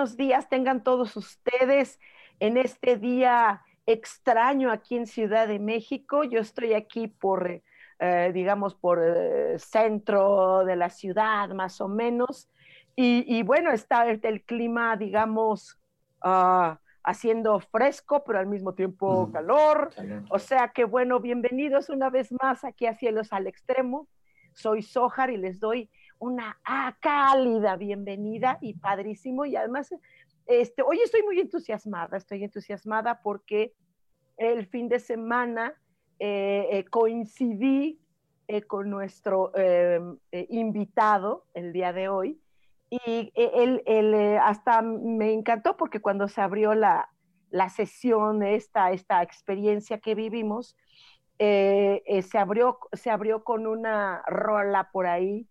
Buenos días tengan todos ustedes en este día extraño aquí en Ciudad de México. Yo estoy aquí por, eh, digamos, por el eh, centro de la ciudad, más o menos. Y, bueno, está el, clima, digamos, ah, haciendo fresco, pero al mismo tiempo calor. O sea que, bueno, bienvenidos una vez más aquí a Cielos al Extremo. Soy Sojar y les doy una ah, cálida bienvenida y padrísimo. Y además, este, hoy estoy muy entusiasmada, estoy entusiasmada porque el fin de semana eh, eh, coincidí eh, con nuestro invitado el día de hoy y él, hasta me encantó porque cuando se abrió la, la sesión, esta, esta experiencia que vivimos, se, abrió, se abrió con una rola por ahí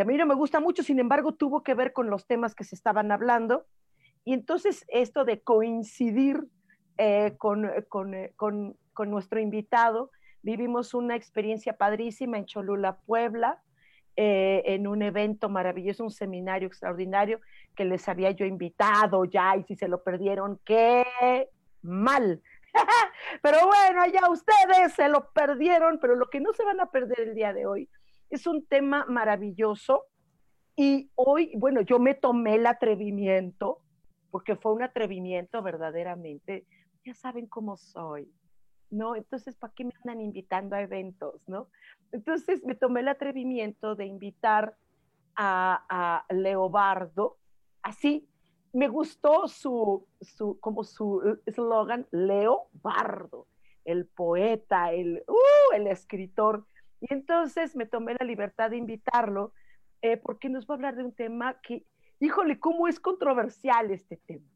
a mí no me gusta mucho, sin embargo, tuvo que ver con los temas que se estaban hablando. Y entonces esto de coincidir eh, con, con, eh, con, con, nuestro invitado, vivimos una experiencia padrísima en Cholula, Puebla, eh, en un evento maravilloso, un seminario extraordinario que les había yo invitado ya, y si se lo perdieron, qué mal. pero bueno, ya ustedes se lo perdieron, pero lo que no se van a perder el día de hoy es un tema maravilloso y hoy, bueno, yo me tomé el atrevimiento, porque fue un atrevimiento verdaderamente, ya saben cómo soy, ¿no? Entonces, ¿para qué me andan invitando a eventos, no? Entonces, me tomé el atrevimiento de invitar a, a Leobardo, así, me gustó su, su como su eslogan, Leo Bardo, el poeta, el, uh, el escritor. Y entonces me tomé la libertad de invitarlo eh, porque nos va a hablar de un tema que, híjole, cómo es controversial este tema.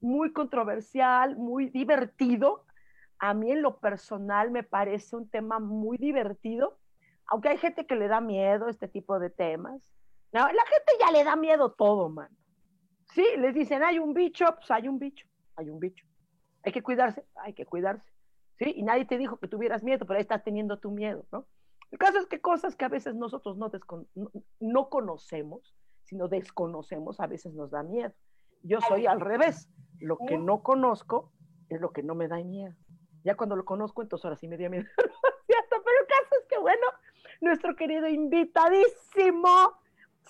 Muy controversial, muy divertido. A mí en lo personal me parece un tema muy divertido, aunque hay gente que le da miedo este tipo de temas. No, la gente ya le da miedo todo, man. Sí, les dicen, hay un bicho, pues hay un bicho, hay un bicho. Hay que cuidarse, hay que cuidarse. Sí, y nadie te dijo que tuvieras miedo, pero ahí estás teniendo tu miedo, ¿no? El caso es que cosas que a veces nosotros no, no, conocemos, sino desconocemos, a veces nos da miedo. Yo soy al revés. Lo que no conozco es lo que no me da miedo. Ya cuando lo conozco, entonces ahora sí me da miedo. Pero el caso es que, bueno, nuestro querido invitadísimo,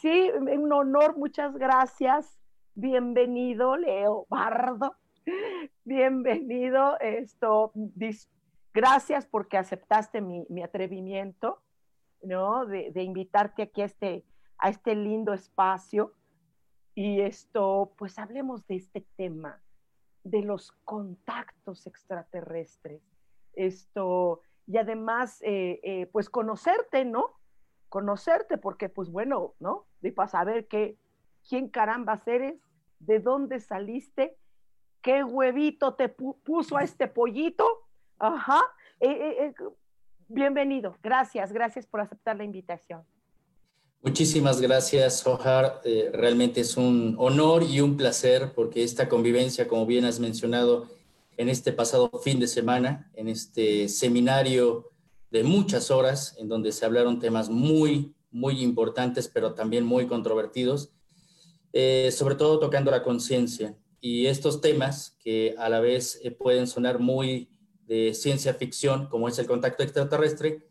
sí, un honor, muchas gracias. Bienvenido, Leo Bardo. Bienvenido, esto, Gracias porque aceptaste mi, atrevimiento, ¿no? De, invitarte aquí a este, a este lindo espacio. Y esto, pues hablemos de este tema, de los contactos extraterrestres. Esto, y además, eh, eh, pues conocerte, ¿no? Conocerte, porque pues bueno, ¿no? De para saber qué, quién caramba eres, de dónde saliste, qué huevito te puso a este pollito, Ajá. Eh, eh, eh, bienvenido. Gracias, gracias por aceptar la invitación. Muchísimas gracias, Sohar. realmente es un honor y un placer porque esta convivencia, como bien has mencionado, en este pasado fin de semana, en este seminario de muchas horas, en donde se hablaron temas muy, muy importantes, pero también muy controvertidos, sobre todo tocando la conciencia. Y estos temas que a la vez pueden sonar muy de ciencia ficción, como es el contacto extraterrestre.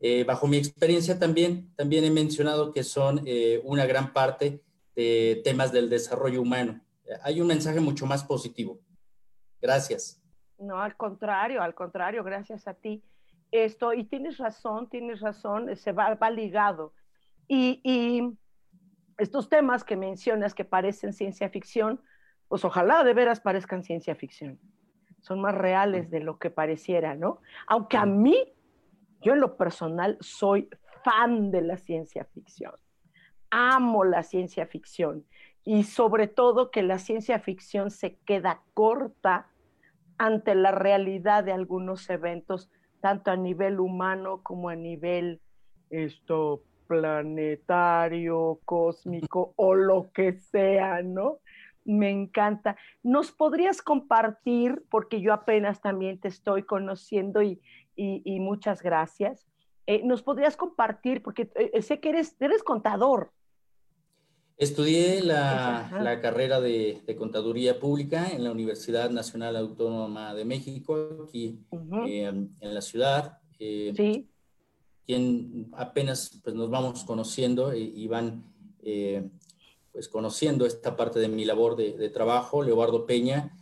Eh, bajo mi experiencia también, también he mencionado que son eh, una gran parte de temas del desarrollo humano. Hay un mensaje mucho más positivo. Gracias. No, al contrario, al contrario, gracias a ti. Esto, y tienes razón, tienes razón, se va, va ligado. Y, y estos temas que mencionas que parecen ciencia ficción, pues ojalá de veras parezcan ciencia ficción. Son más reales de lo que pareciera, ¿no? Aunque a mí, yo en lo personal soy fan de la ciencia ficción. Amo la ciencia ficción y sobre todo que la ciencia ficción se queda corta ante la realidad de algunos eventos, tanto a nivel humano como a nivel esto, planetario, cósmico o lo que sea, ¿no? Me encanta. ¿Nos podrías compartir, porque yo apenas también te estoy conociendo y, muchas gracias, eh, nos podrías compartir, porque eh, sé que eres, eres contador, Estudié la, carrera de, Contaduría Pública en la Universidad Nacional Autónoma de México, aquí eh, en la ciudad. Sí. Quien apenas pues, nos vamos conociendo y, van eh, pues, conociendo esta parte de mi labor de, trabajo, Leobardo Peña,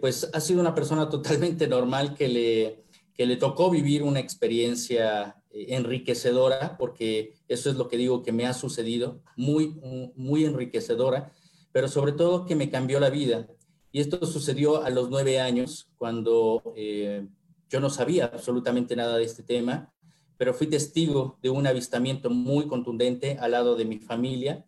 pues ha sido una persona totalmente normal que le, que le tocó vivir una experiencia eh, enriquecedora, porque eso es lo que digo que me ha sucedido, muy, muy enriquecedora, pero sobre todo que me cambió la vida. Y esto sucedió a los nueve años, cuando eh, yo no sabía absolutamente nada de este tema, pero fui testigo de un avistamiento muy contundente al lado de mi familia.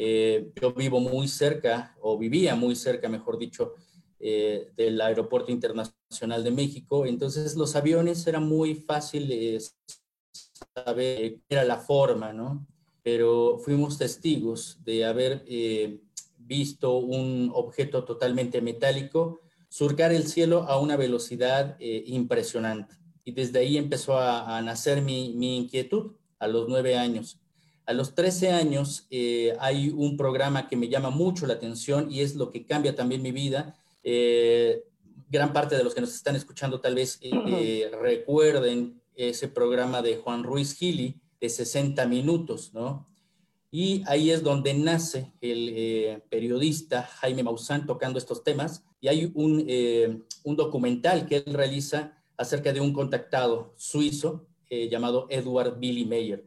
Eh, yo vivo muy cerca, o vivía muy cerca, mejor dicho, del Aeropuerto Internacional de México. Entonces los aviones eran muy fáciles saber era la forma, ¿no? Pero fuimos testigos de haber eh, visto un objeto totalmente metálico surcar el cielo a una velocidad eh, impresionante. Y desde ahí empezó a, nacer mi, inquietud a los nueve años. A los trece años eh, hay un programa que me llama mucho la atención y es lo que cambia también mi vida. gran parte de los que nos están escuchando tal vez recuerden ese programa de Juan Ruiz Gili de 60 minutos, ¿no? Y ahí es donde nace el eh, periodista Jaime Maussan tocando estos temas. Y hay un, eh, un, documental que él realiza acerca de un contactado suizo eh, llamado Edward Billy Mayer,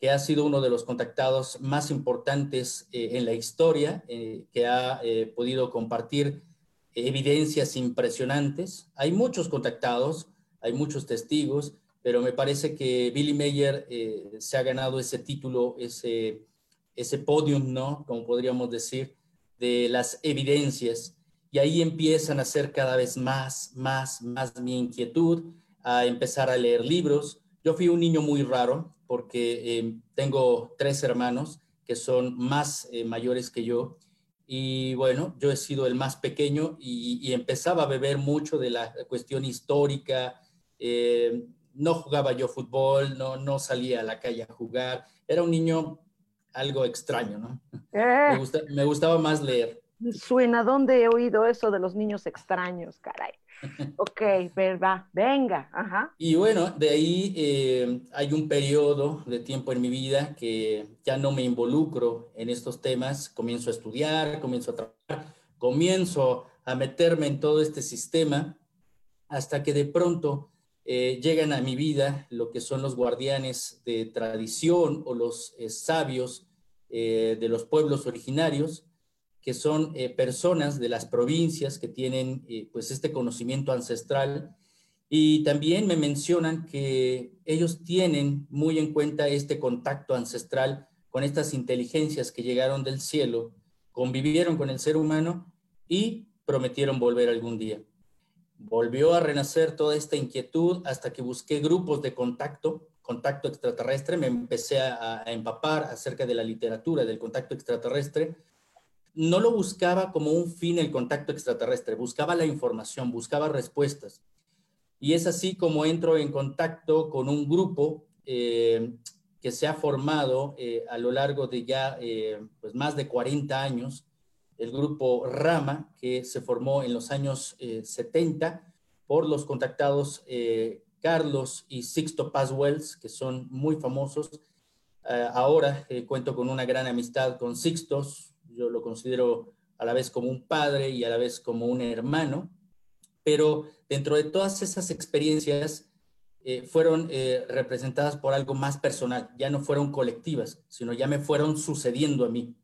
que ha sido uno de los contactados más importantes en la historia, que ha podido compartir evidencias impresionantes. Hay muchos contactados, hay muchos testigos, pero me parece que Billy Mayer eh, se ha ganado ese título, ese, ese podium, ¿no? Como podríamos decir, de las evidencias. Y ahí empiezan a ser cada vez más, más, más mi inquietud, a empezar a leer libros. Yo fui un niño muy raro porque eh, tengo tres hermanos que son más eh, mayores que yo. Y bueno, yo he sido el más pequeño y, y empezaba a beber mucho de la cuestión histórica, eh, no jugaba yo fútbol, no, no salía a la calle a jugar. Era un niño algo extraño, ¿no? Me, gustaba más leer. Suena, ¿dónde he oído eso de los niños extraños, caray? Ok, va, venga, ajá. Y bueno, de ahí eh, hay un periodo de tiempo en mi vida que ya no me involucro en estos temas, comienzo a estudiar, comienzo a trabajar, comienzo a meterme en todo este sistema, hasta que de pronto eh, llegan a mi vida lo que son los guardianes de tradición o los eh, sabios de los pueblos originarios, que son personas de las provincias que tienen pues este conocimiento ancestral y también me mencionan que ellos tienen muy en cuenta este contacto ancestral con estas inteligencias que llegaron del cielo, convivieron con el ser humano y prometieron volver algún día. Volvió a renacer toda esta inquietud hasta que busqué grupos de contacto, contacto extraterrestre, me empecé a, empapar acerca de la literatura del contacto extraterrestre. No lo buscaba como un fin el contacto extraterrestre, buscaba la información, buscaba respuestas. Y es así como entro en contacto con un grupo eh, que se ha formado eh, a lo largo de ya eh, pues más de 40 años el grupo Rama, que se formó en los años 70 eh, por los contactados Carlos y Sixto Paz que son muy famosos. Ahora cuento con una gran amistad con Sixtos, lo considero a la vez como un padre y a la vez como un hermano, pero dentro de todas esas experiencias eh, fueron eh, representadas por algo más personal, ya no fueron colectivas, sino ya me fueron sucediendo a mí.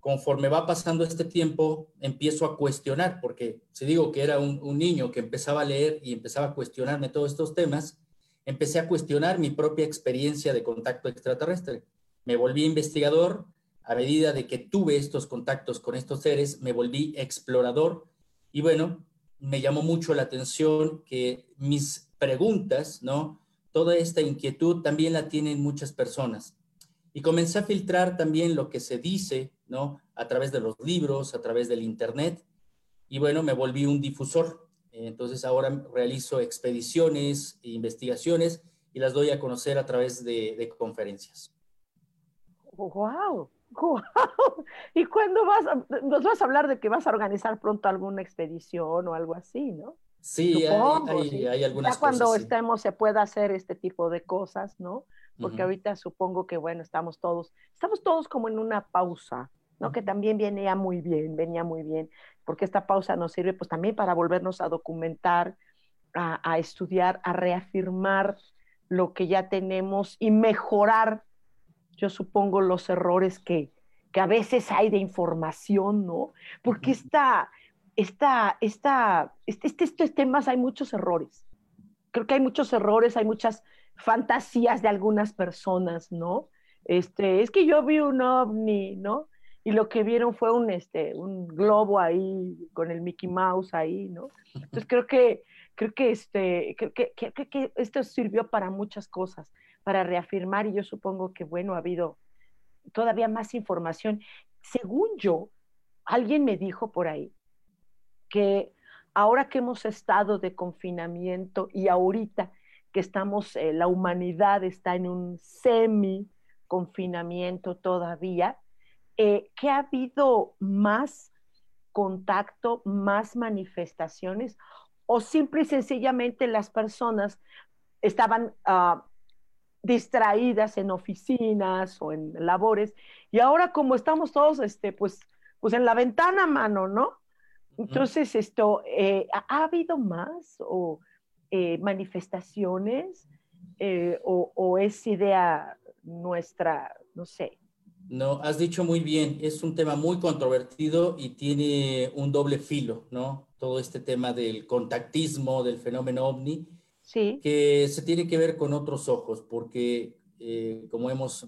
Conforme va pasando este tiempo, empiezo a cuestionar, porque si digo que era un niño que empezaba a leer y empezaba a cuestionarme todos estos temas, empecé a cuestionar mi propia experiencia de contacto extraterrestre. Me volví investigador, a medida de que tuve estos contactos con estos seres, me volví explorador y bueno, me llamó mucho la atención que mis preguntas, ¿no? Toda esta inquietud también la tienen muchas personas. Y comencé a filtrar también lo que se dice, ¿no? A través de los libros, a través del Internet. Y bueno, me volví un difusor. Entonces ahora realizo expediciones e investigaciones y las doy a conocer a través de, de conferencias. ¡Wow! ¿Y cuándo vas? nos vas a hablar de que vas a organizar pronto alguna expedición o algo así, ¿no? Sí, hay, hay, algunas ya cuando estemos se pueda hacer este tipo de cosas, ¿no? Porque ahorita supongo que, bueno, estamos todos, estamos todos como en una pausa, ¿no? Que también venía muy bien, venía muy bien, porque esta pausa nos sirve pues también para volvernos a documentar, a, a estudiar, a reafirmar lo que ya tenemos y mejorar yo supongo, los errores que, que a veces hay de información, ¿no? Porque esta, esta, esta, este, este, estos temas hay muchos errores. Creo que hay muchos errores, hay muchas fantasías de algunas personas, ¿no? Este, es que yo vi un ovni, ¿no? Y lo que vieron fue un, este, un globo ahí con el Mickey Mouse ahí, ¿no? Entonces creo que, creo que, este, creo que, que, que esto sirvió para muchas cosas para reafirmar y yo supongo que, bueno, ha habido todavía más información. Según yo, alguien me dijo por ahí que ahora que hemos estado de confinamiento y ahorita que estamos, eh, la humanidad está en un semi confinamiento todavía, eh, que ha habido más contacto, más manifestaciones, o simple y sencillamente las personas estaban uh, distraídas en oficinas o en labores. Y ahora como estamos todos, este, pues, pues en la ventana, mano, ¿no? Entonces, esto, eh, ¿ha habido más o eh, manifestaciones eh, o, o, es idea nuestra, no sé? No, has dicho muy bien, es un tema muy controvertido y tiene un doble filo, ¿no? Todo este tema del contactismo, del fenómeno ovni, que se tiene que ver con otros ojos, porque eh, como hemos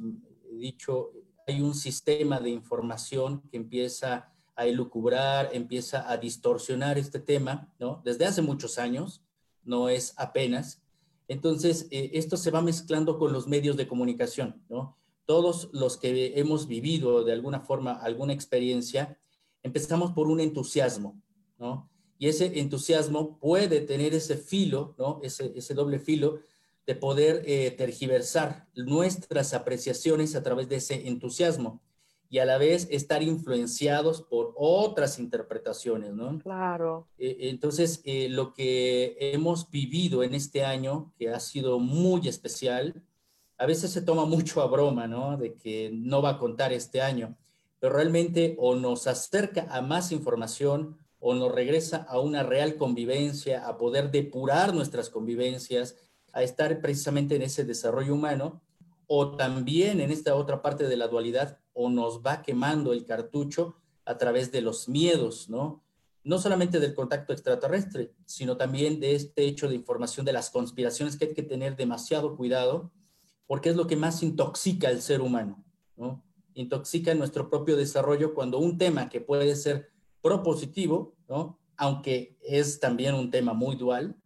dicho, hay un sistema de información que empieza a elucubrar, empieza a distorsionar este tema, ¿no? Desde hace muchos años, no es apenas. Entonces, eh, esto se va mezclando con los medios de comunicación, ¿no? Todos los que hemos vivido de alguna forma alguna experiencia, empezamos por un entusiasmo, ¿no? Y ese entusiasmo puede tener ese filo, ¿no? ese, ese doble filo de poder eh, tergiversar nuestras apreciaciones a través de ese entusiasmo y a la vez estar influenciados por otras interpretaciones, ¿no? Claro. Eh, entonces, eh, lo que hemos vivido en este año, que ha sido muy especial, a veces se toma mucho a broma, ¿no? De que no va a contar este año, pero realmente o nos acerca a más información o nos regresa a una real convivencia, a poder depurar nuestras convivencias, a estar precisamente en ese desarrollo humano, o también en esta otra parte de la dualidad, o nos va quemando el cartucho a través de los miedos, ¿no? No solamente del contacto extraterrestre, sino también de este hecho de información de las conspiraciones que hay que tener demasiado cuidado, porque es lo que más intoxica al ser humano, ¿no? Intoxica nuestro propio desarrollo cuando un tema que puede ser propositivo, ¿no? aunque es también un tema muy dual,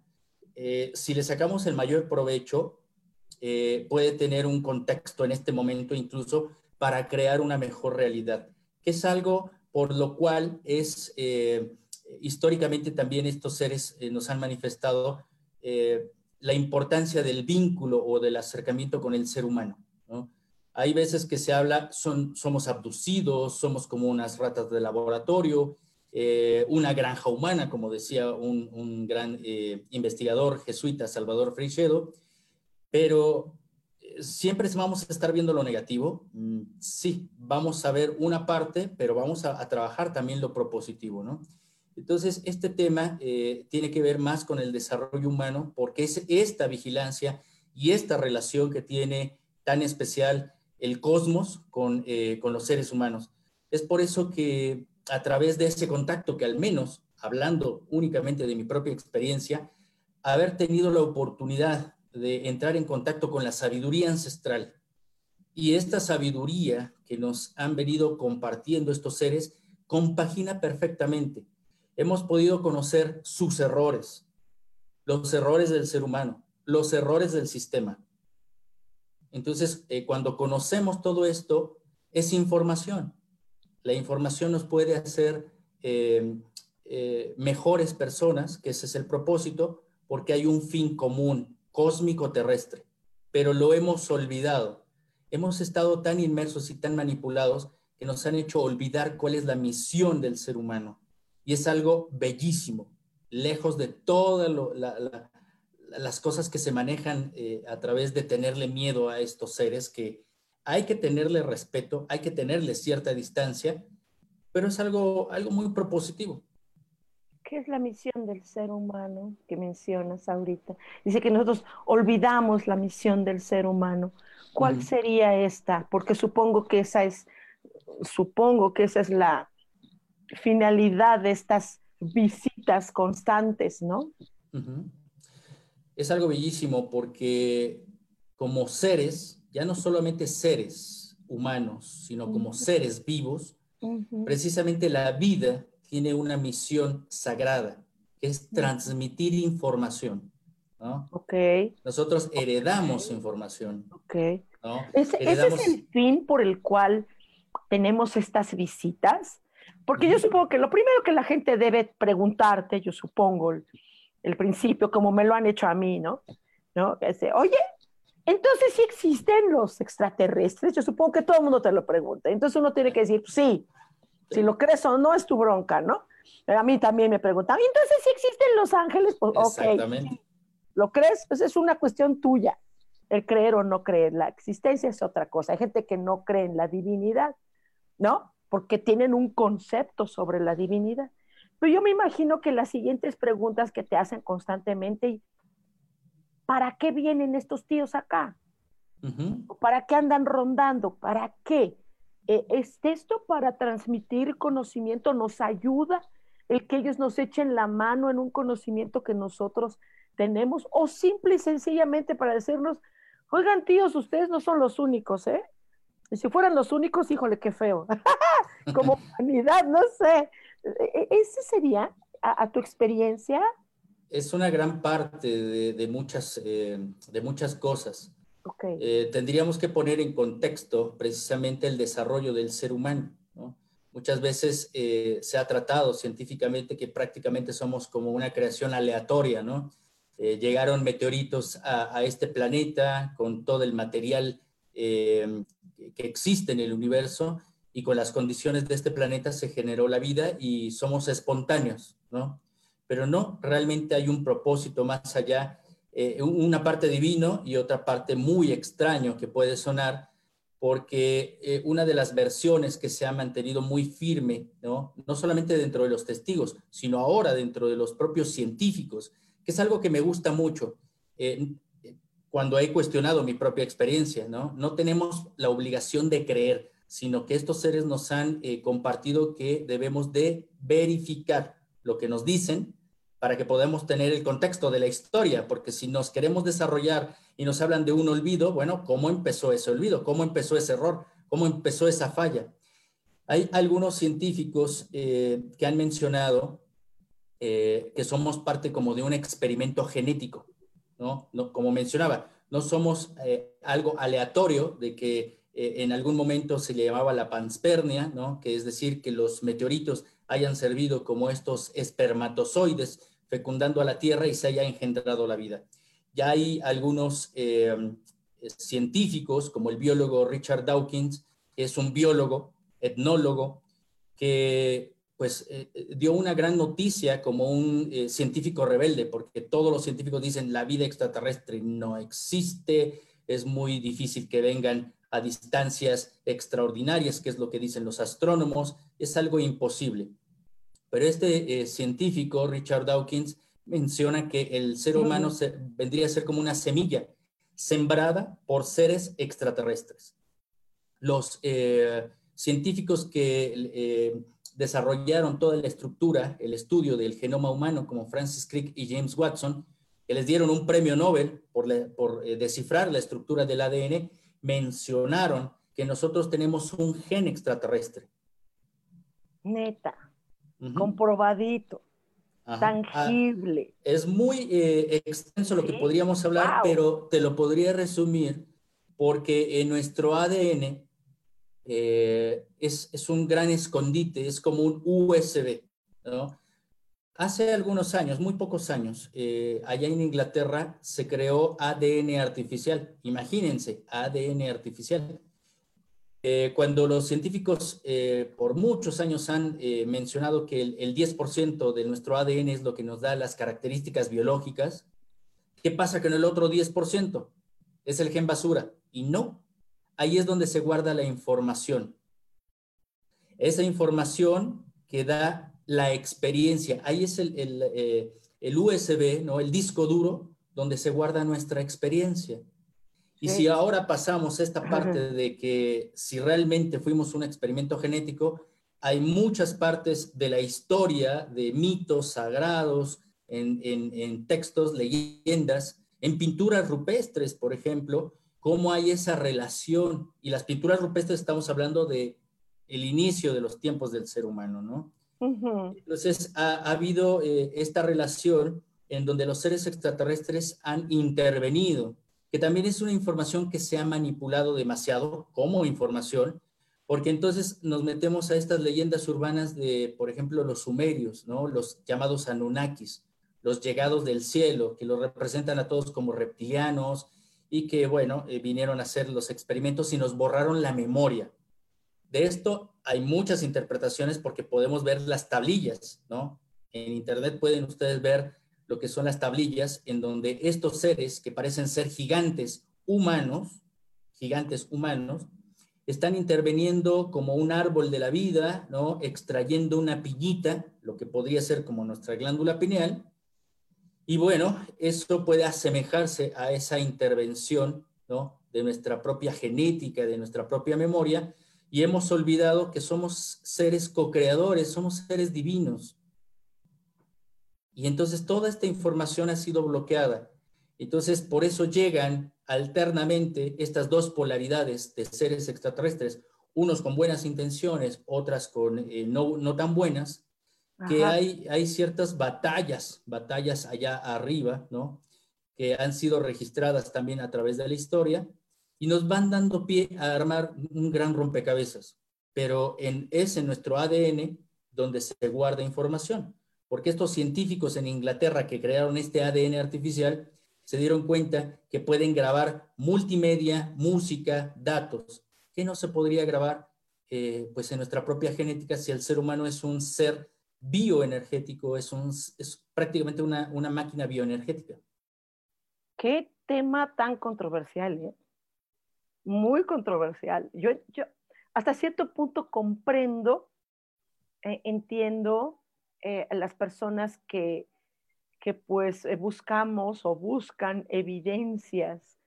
eh, si le sacamos el mayor provecho, eh, puede tener un contexto en este momento incluso para crear una mejor realidad, que es algo por lo cual es eh, históricamente también estos seres nos han manifestado la importancia del vínculo o del acercamiento con el ser humano. ¿no? Hay veces que se habla, son, somos abducidos, somos como unas ratas de laboratorio, eh, una granja humana, como decía un, gran eh, investigador jesuita, Salvador Freixedo, pero siempre vamos a estar viendo lo negativo. Mm, sí, vamos a ver una parte, pero vamos a, trabajar también lo propositivo, ¿no? Entonces, este tema eh, tiene que ver más con el desarrollo humano, porque es esta vigilancia y esta relación que tiene tan especial el cosmos con, eh, con los seres humanos. Es por eso que a través de ese contacto, que al menos, hablando únicamente de mi propia experiencia, haber tenido la oportunidad de entrar en contacto con la sabiduría ancestral y esta sabiduría que nos han venido compartiendo estos seres compagina perfectamente. Hemos podido conocer sus errores, los errores del ser humano, los errores del sistema. Entonces, eh, cuando conocemos todo esto, es información. La información nos puede hacer eh, eh, mejores personas, que ese es el propósito, porque hay un fin común, cósmico terrestre, pero lo hemos olvidado. Hemos estado tan inmersos y tan manipulados que nos han hecho olvidar cuál es la misión del ser humano. Y es algo bellísimo, lejos de todas las cosas que se manejan eh, a través de tenerle miedo a estos seres que hay que tenerle respeto, hay que tenerle cierta distancia, pero es algo, algo muy propositivo. ¿Qué es la misión del ser humano que mencionas ahorita? Dice que nosotros olvidamos la misión del ser humano. ¿Cuál sería esta? Porque supongo que esa es, supongo que esa es la finalidad de estas visitas constantes, ¿no? Es algo bellísimo porque como seres, ya no solamente seres humanos, sino como seres vivos, precisamente la vida tiene una misión sagrada, que es transmitir información. ¿no? Nosotros heredamos información. ¿Ese, es el fin por el cual tenemos estas visitas? Porque yo supongo que lo primero que la gente debe preguntarte, yo supongo, el, principio, como me lo han hecho a mí, ¿no? ¿No? Oye, entonces sí existen los extraterrestres. Yo supongo que todo el mundo te lo pregunta. Entonces uno tiene que decir, sí, si lo crees o no es tu bronca, ¿no? A mí también me preguntan, entonces si existen los ángeles, pues ok. ¿Lo crees? Pues es una cuestión tuya, el creer o no creer. La existencia es otra cosa. Hay gente que no cree en la divinidad, ¿no? Porque tienen un concepto sobre la divinidad. Pero yo me imagino que las siguientes preguntas que te hacen constantemente, ¿para qué vienen estos tíos acá? ¿Para qué andan rondando? ¿Para qué? Eh, ¿es esto para transmitir conocimiento? ¿Nos ayuda el que ellos nos echen la mano en un conocimiento que nosotros tenemos? ¿O simple y sencillamente para decirnos, oigan tíos, ustedes no son los únicos, ¿eh? Y si fueran los únicos, híjole, qué feo. Como humanidad, no sé. E, ¿Ese sería, a, tu experiencia? Es una gran parte de, muchas, eh, de muchas cosas. Eh, tendríamos que poner en contexto precisamente el desarrollo del ser humano. Muchas veces eh, se ha tratado científicamente que prácticamente somos como una creación aleatoria, ¿no? Eh, llegaron meteoritos a, este planeta con todo el material que existe en el universo y con las condiciones de este planeta se generó la vida y somos espontáneos, ¿no? Pero no, realmente hay un propósito más allá eh, una parte divino y otra parte muy extraño que puede sonar, porque eh, una de las versiones que se ha mantenido muy firme, ¿no? no solamente dentro de los testigos, sino ahora dentro de los propios científicos, que es algo que me gusta mucho. Eh, cuando he cuestionado mi propia experiencia, ¿no? No tenemos la obligación de creer, sino que estos seres nos han compartido que debemos de verificar lo que nos dicen para que podamos tener el contexto de la historia, porque si nos queremos desarrollar y nos hablan de un olvido, bueno, ¿cómo empezó ese olvido? ¿Cómo empezó ese error? ¿Cómo empezó esa falla? Hay algunos científicos eh, que han mencionado eh, que somos parte como de un experimento genético, ¿no? como mencionaba, no somos eh, algo aleatorio de que en algún momento se le llamaba la panspermia, ¿no? que es decir, que los meteoritos hayan servido como estos espermatozoides fecundando a la Tierra y se haya engendrado la vida. Ya hay algunos eh, científicos, como el biólogo Richard Dawkins, que es un biólogo, etnólogo, que pues eh, dio una gran noticia como un eh, científico rebelde, porque todos los científicos dicen la vida extraterrestre no existe, es muy difícil que vengan a distancias extraordinarias, que es lo que dicen los astrónomos, es algo imposible. Pero este eh, científico, Richard Dawkins, menciona que el ser humano vendría a ser como una semilla sembrada por seres extraterrestres. Los eh, científicos que eh, desarrollaron toda la estructura, el estudio del genoma humano, como Francis Crick y James Watson, que les dieron un premio Nobel por, por descifrar la estructura del ADN, mencionaron que nosotros tenemos un gen extraterrestre. Neta, comprobadito, ah, tangible. es muy eh, extenso lo que podríamos hablar, pero te lo podría resumir porque en nuestro ADN eh, es, es, un gran escondite, es como un USB, ¿no? Hace algunos años, muy pocos años, eh, allá en Inglaterra se creó ADN artificial. Imagínense, ADN artificial. Eh, cuando los científicos eh, por muchos años han mencionado que el, el 10% de nuestro ADN es lo que nos da las características biológicas, ¿qué pasa con el otro 10%? Es el gen basura. Y no, ahí es donde se guarda la información. Esa información que da la experiencia. Ahí es el, el, eh, el, USB, ¿no? El disco duro donde se guarda nuestra experiencia. Y si ahora pasamos esta parte de que si realmente fuimos un experimento genético, hay muchas partes de la historia, de mitos sagrados, en, en, en textos, leyendas, en pinturas rupestres, por ejemplo, cómo hay esa relación. Y las pinturas rupestres estamos hablando de el inicio de los tiempos del ser humano, ¿no? Entonces, ha, habido eh, esta relación en donde los seres extraterrestres han intervenido, que también es una información que se ha manipulado demasiado como información, porque entonces nos metemos a estas leyendas urbanas de, por ejemplo, los sumerios, ¿no? Los llamados Anunnakis, los llegados del cielo, que los representan a todos como reptilianos y que, bueno, eh, vinieron a hacer los experimentos y nos borraron la memoria. De esto hay muchas interpretaciones porque podemos ver las tablillas, ¿no? En Internet pueden ustedes ver lo que son las tablillas en donde estos seres que parecen ser gigantes humanos, gigantes humanos, están interviniendo como un árbol de la vida, ¿no? Extrayendo una piñita, lo que podría ser como nuestra glándula pineal. Y bueno, eso puede asemejarse a esa intervención, ¿no? De nuestra propia genética, de nuestra propia memoria, y hemos olvidado que somos seres co-creadores, somos seres divinos. Y entonces toda esta información ha sido bloqueada. Entonces, por eso llegan alternamente estas dos polaridades de seres extraterrestres, unos con buenas intenciones, otras con eh, no, no, tan buenas, que hay, hay ciertas batallas, batallas allá arriba, ¿no? Que han sido registradas también a través de la historia y nos van dando pie a armar un gran rompecabezas. Pero en, es en nuestro ADN donde se guarda información, porque estos científicos en Inglaterra que crearon este ADN artificial se dieron cuenta que pueden grabar multimedia, música, datos, que no se podría grabar eh, pues en nuestra propia genética si el ser humano es un ser bioenergético, es, un, es prácticamente una, una máquina bioenergética. Qué tema tan controversial, ¿eh? Muy controversial. Yo, yo hasta cierto punto comprendo, eh, entiendo eh, las personas que, que pues eh, buscamos o buscan evidencias,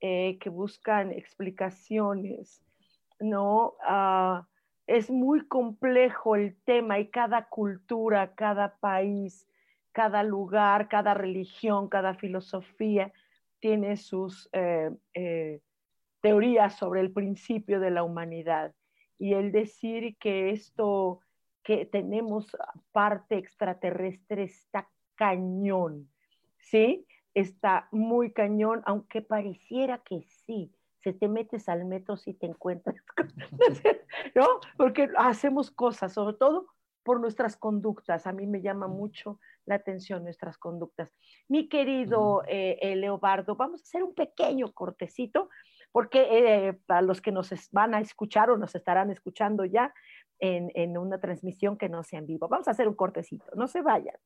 que buscan explicaciones, ¿no? Ah, es muy complejo el tema y cada cultura, cada país, cada lugar, cada religión, cada filosofía tiene sus teorías sobre el principio de la humanidad. Y el decir que esto, que tenemos parte extraterrestre está cañón, ¿sí? Está muy cañón, aunque pareciera que sí. Se te metes al metro si te encuentras, ¿no? Porque hacemos cosas, sobre todo por nuestras conductas. A mí me llama mucho la atención nuestras conductas. Mi querido eh, eh, Leobardo, vamos a hacer un pequeño cortecito porque eh, para los que nos van a escuchar o nos estarán escuchando ya en, una transmisión que no sea en vivo. Vamos a hacer un cortecito, no se vayan.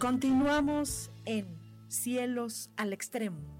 Continuamos en Cielos al Extremo.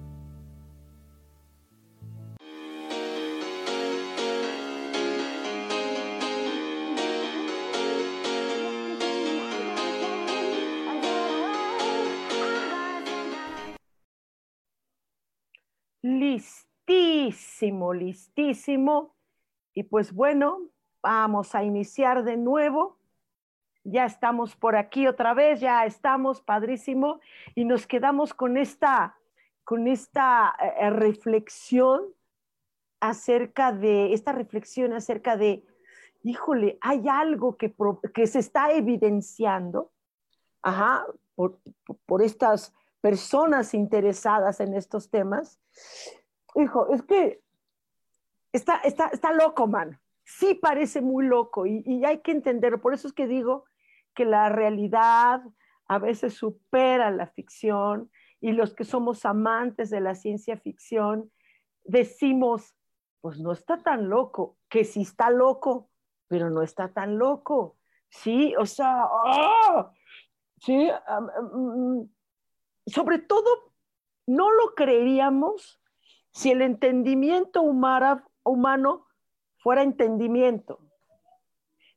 Listísimo, listísimo. Y pues bueno, vamos a iniciar de nuevo. Ya estamos por aquí otra vez, ya estamos, padrísimo. Y nos quedamos con esta, con esta eh, reflexión acerca de, esta reflexión acerca de, híjole, hay algo que, que se está evidenciando, ajá, por, por estas personas interesadas en estos temas, hijo, es que está, está, está loco, man. Sí parece muy loco y, hay que entenderlo. Por eso es que digo que la realidad a veces supera la ficción y los que somos amantes de la ciencia ficción decimos, pues no está tan loco, que sí está loco, pero no está tan loco. Sí, o sea, ¡ah! sí, mm, sobre todo no lo creeríamos si el entendimiento humano fuera entendimiento.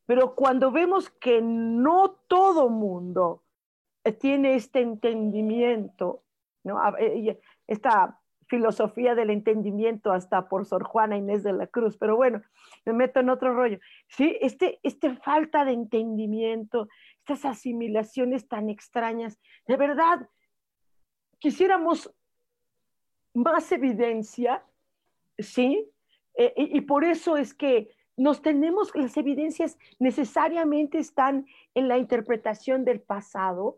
Pero cuando vemos que no todo mundo tiene este entendimiento, ¿no? Eh, esta filosofía del entendimiento hasta por Sor Juana Inés de la Cruz, pero bueno, me meto en otro rollo. Sí, este, este falta de entendimiento, estas asimilaciones tan extrañas, de verdad, quisiéramos más evidencia, ¿sí? Eh, y, por eso es que nos tenemos, las evidencias necesariamente están en la interpretación del pasado.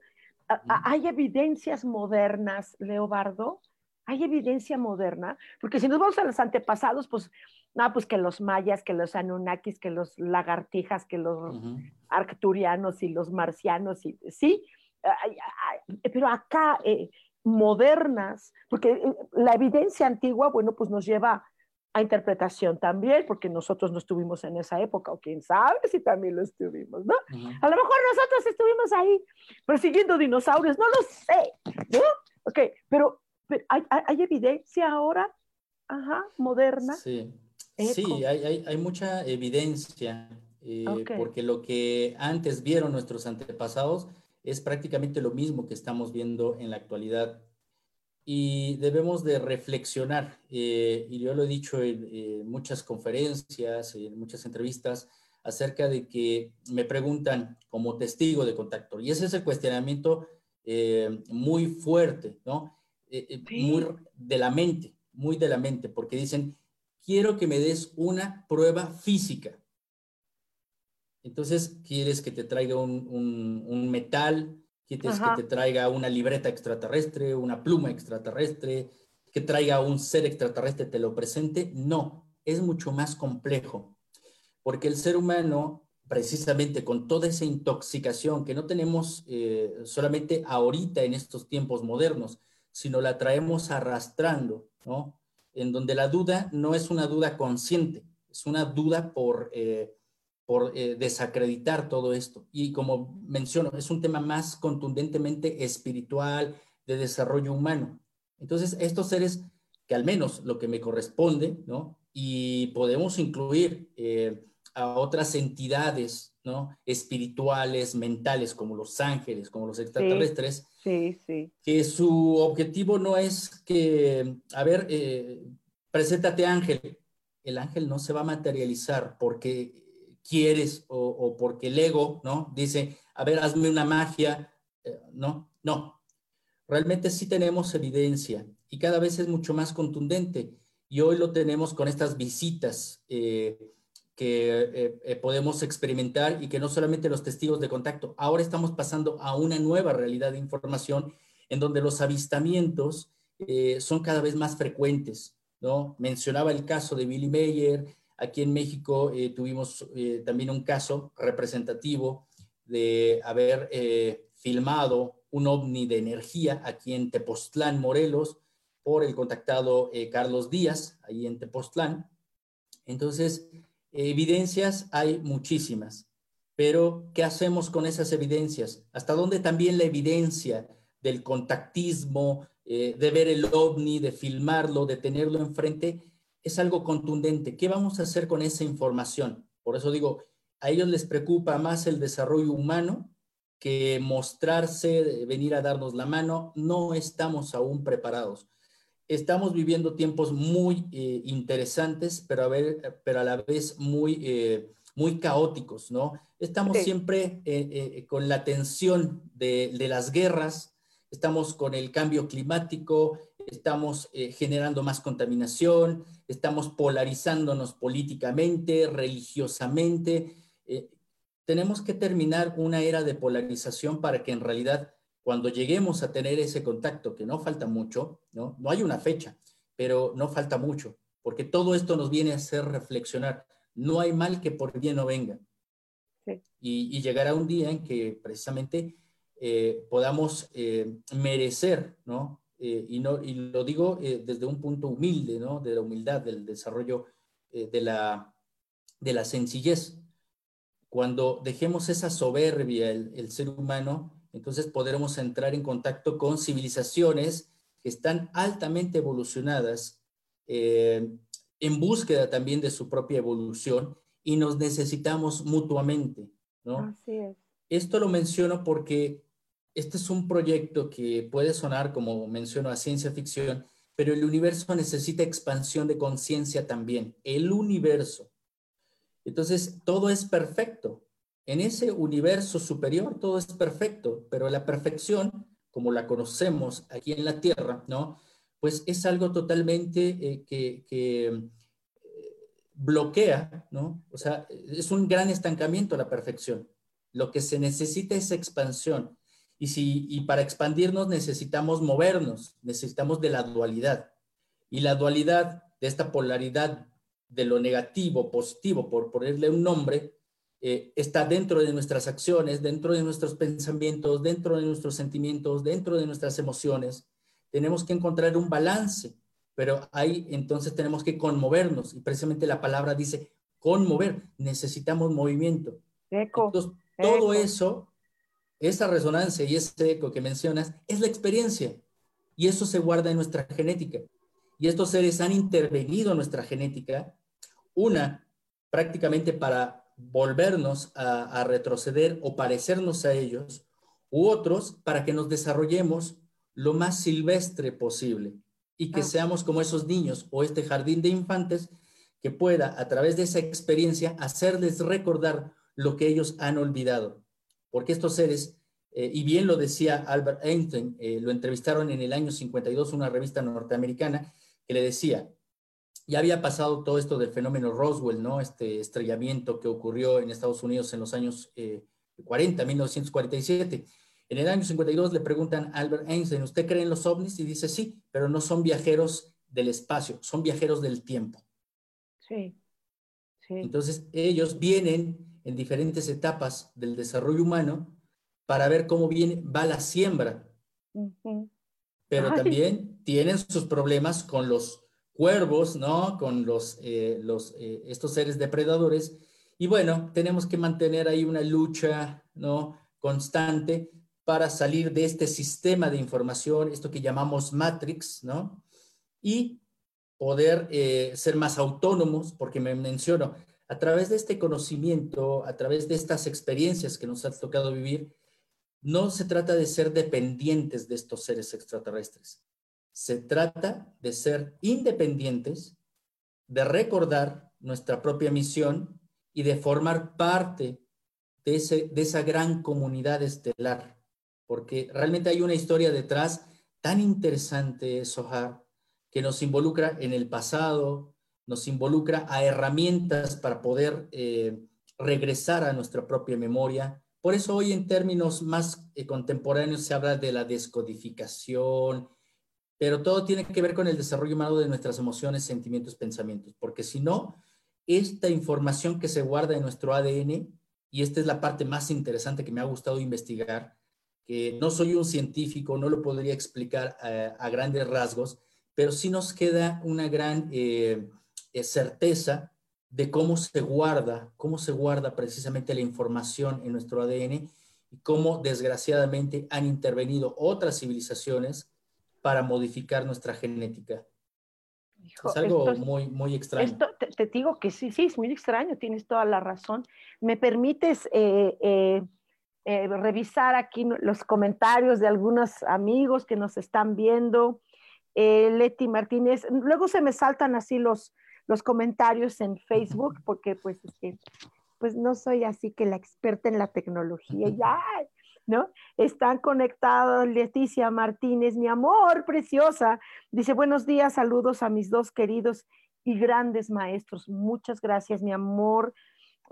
hay evidencias modernas, Leobardo, hay evidencia moderna, porque si nos vamos a los antepasados, pues, nada, pues que los mayas, que los anunnakis, que los lagartijas, que los arcturianos y los marcianos, y, sí, pero acá eh, modernas, porque eh, la evidencia antigua, bueno, pues nos lleva a interpretación también, porque nosotros no estuvimos en esa época, o quién sabe si también lo estuvimos, ¿no? A lo mejor nosotros estuvimos ahí persiguiendo dinosaurios, no lo sé, ¿no? Ok, pero, ¿hay, evidencia ahora, ajá, moderna? Sí, sí hay, hay, mucha evidencia, eh, porque lo que antes vieron nuestros antepasados, es prácticamente lo mismo que estamos viendo en la actualidad. Y debemos de reflexionar, eh, y yo lo he dicho en, muchas conferencias, en muchas entrevistas, acerca de que me preguntan como testigo de contacto. Y ese es el cuestionamiento eh, muy fuerte, ¿no? Eh, muy de la mente, muy de la mente, porque dicen, quiero que me des una prueba física. Entonces, quieres que te traiga un, metal, quieres que te traiga una libreta extraterrestre, una pluma extraterrestre, que traiga un ser extraterrestre, te lo presente. No, es mucho más complejo. porque el ser humano, precisamente con toda esa intoxicación que no tenemos eh, solamente ahorita en estos tiempos modernos, sino la traemos arrastrando, ¿no? En donde la duda no es una duda consciente, es una duda por, eh, por eh, desacreditar todo esto. Y como menciono, es un tema más contundentemente espiritual, de desarrollo humano. Entonces, estos seres, que al menos lo que me corresponde, ¿no? Y podemos incluir eh, a otras entidades, ¿no? Espirituales, mentales, como los ángeles, como los extraterrestres. Sí, sí. Que su objetivo no es que, a ver, eh, preséntate ángel. El ángel no se va a materializar porque quieres o, porque el ego, ¿no? Dice, a ver, hazme una magia. Eh, no, no. Realmente sí tenemos evidencia y cada vez es mucho más contundente. Y hoy lo tenemos con estas visitas eh, que eh, podemos experimentar y que no solamente los testigos de contacto, ahora estamos pasando a una nueva realidad de información en donde los avistamientos son cada vez más frecuentes. ¿no? Mencionaba el caso de Billy Mayer, Aquí en México eh, tuvimos eh, también un caso representativo de haber eh, filmado un ovni de energía aquí en Tepoztlán, Morelos, por el contactado Carlos Díaz, ahí en Tepoztlán. Entonces, evidencias hay muchísimas, pero ¿qué hacemos con esas evidencias? ¿Hasta dónde también la evidencia del contactismo, de ver el ovni, de filmarlo, de tenerlo enfrente, es algo contundente. ¿Qué vamos a hacer con esa información? Por eso digo, a ellos les preocupa más el desarrollo humano que mostrarse, venir a darnos la mano. No estamos aún preparados. Estamos viviendo tiempos muy eh, interesantes, pero a, ver, pero a la vez muy, eh, muy caóticos, ¿no? Estamos siempre eh, con la tensión de, de las guerras, estamos con el cambio climático, estamos eh, generando más contaminación, estamos polarizándonos políticamente, religiosamente. Eh, tenemos que terminar una era de polarización para que en realidad cuando lleguemos a tener ese contacto, que no falta mucho, no, no hay una fecha, pero no falta mucho, porque todo esto nos viene a hacer reflexionar. No hay mal que por bien no venga. Y, y llegará un día en que precisamente eh, podamos merecer, ¿no? Eh, y, no, y lo digo eh, desde un punto humilde, ¿no? de la humildad, del desarrollo eh, de, la, de la sencillez. Cuando dejemos esa soberbia el, el, ser humano, entonces podremos entrar en contacto con civilizaciones que están altamente evolucionadas, en búsqueda también de su propia evolución y nos necesitamos mutuamente. ¿no? Así es. Esto lo menciono porque este es un proyecto que puede sonar, como menciono, a ciencia ficción, pero el universo necesita expansión de conciencia también. El universo. Entonces, todo es perfecto. En ese universo superior todo es perfecto, pero la perfección, como la conocemos aquí en la Tierra, ¿no? Pues es algo totalmente eh, que, eh, bloquea, ¿no? O sea, es un gran estancamiento la perfección. Lo que se necesita es expansión. Y, si, y para expandirnos necesitamos movernos, necesitamos de la dualidad. Y la dualidad de esta polaridad de lo negativo, positivo, por ponerle un nombre, eh, está dentro de nuestras acciones, dentro de nuestros pensamientos, dentro de nuestros sentimientos, dentro de nuestras emociones. Tenemos que encontrar un balance, pero ahí entonces tenemos que conmovernos. Y precisamente la palabra dice conmover, necesitamos movimiento. Entonces, todo eso esa resonancia y ese eco que mencionas es la experiencia y eso se guarda en nuestra genética. Y estos seres han intervenido en nuestra genética, una prácticamente para volvernos a, retroceder o parecernos a ellos, u otros para que nos desarrollemos lo más silvestre posible y que ah. seamos como esos niños o este jardín de infantes que pueda a través de esa experiencia hacerles recordar lo que ellos han olvidado porque estos seres, eh, y bien lo decía Albert Einstein, eh, lo entrevistaron en el año 52, una revista norteamericana, que le decía, ya había pasado todo esto del fenómeno Roswell, ¿no? Este estrellamiento que ocurrió en Estados Unidos en los años 40, eh, 1947. En el año 52 le preguntan a Albert Einstein, ¿usted cree en los ovnis? Y dice, sí, pero no son viajeros del espacio, son viajeros del tiempo. Sí. Entonces, ellos vienen en diferentes etapas del desarrollo humano para ver cómo viene, va la siembra. Pero también tienen sus problemas con los cuervos, ¿no? Con los, eh, los, eh, estos seres depredadores. Y bueno, tenemos que mantener ahí una lucha, ¿no? Constante para salir de este sistema de información, esto que llamamos Matrix, ¿no? Y poder eh, ser más autónomos, porque me menciono, a través de este conocimiento, a través de estas experiencias que nos ha tocado vivir, no se trata de ser dependientes de estos seres extraterrestres. Se trata de ser independientes, de recordar nuestra propia misión y de formar parte de, esa gran comunidad estelar. Porque realmente hay una historia detrás tan interesante, Sohar, que nos involucra en el pasado, nos involucra a herramientas para poder eh, regresar a nuestra propia memoria. Por eso hoy en términos más eh, contemporáneos se habla de la descodificación, pero todo tiene que ver con el desarrollo humano de nuestras emociones, sentimientos, pensamientos, porque si no, esta información que se guarda en nuestro ADN, y esta es la parte más interesante que me ha gustado investigar, que no soy un científico, no lo podría explicar eh, a grandes rasgos, pero sí nos queda una gran eh, certeza de cómo se guarda, cómo se guarda precisamente la información en nuestro ADN y cómo desgraciadamente han intervenido otras civilizaciones para modificar nuestra genética. es algo muy, muy extraño. te, digo que sí, sí, es muy extraño, tienes toda la razón. ¿Me permites eh, revisar aquí los comentarios de algunos amigos que nos están viendo? eh, Leti Martínez. Luego se me saltan así los, los comentarios en Facebook, porque pues pues no soy así que la experta en la tecnología, ya, ¿no? Están conectados Leticia Martínez, mi amor preciosa. Dice, buenos días, saludos a mis dos queridos y grandes maestros. Muchas gracias, mi amor.